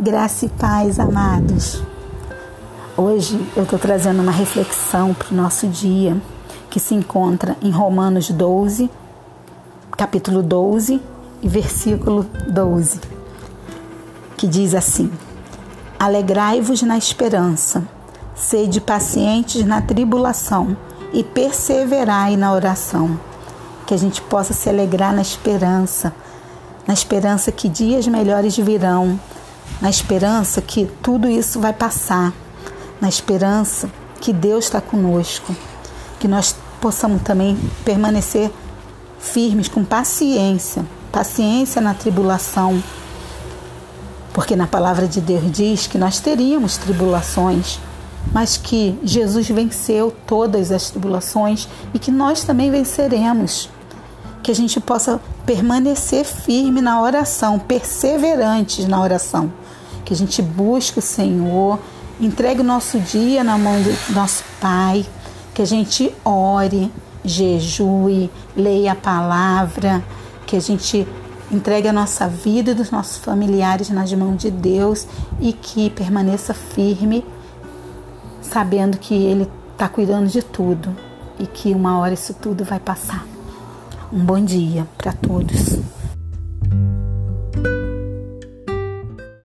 Graça e paz, amados. Hoje eu estou trazendo uma reflexão para o nosso dia que se encontra em Romanos 12, capítulo 12 e versículo 12, que diz assim: Alegrai-vos na esperança, sede pacientes na tribulação e perseverai na oração. Que a gente possa se alegrar na esperança, na esperança que dias melhores virão na esperança que tudo isso vai passar, na esperança que Deus está conosco, que nós possamos também permanecer firmes com paciência, paciência na tribulação, porque na palavra de Deus diz que nós teríamos tribulações, mas que Jesus venceu todas as tribulações e que nós também venceremos. Que a gente possa permanecer firme na oração, perseverantes na oração que a gente busque o Senhor, entregue o nosso dia na mão do nosso Pai, que a gente ore, jejue, leia a palavra, que a gente entregue a nossa vida e dos nossos familiares nas mãos de Deus e que permaneça firme, sabendo que Ele está cuidando de tudo e que uma hora isso tudo vai passar. Um bom dia para todos.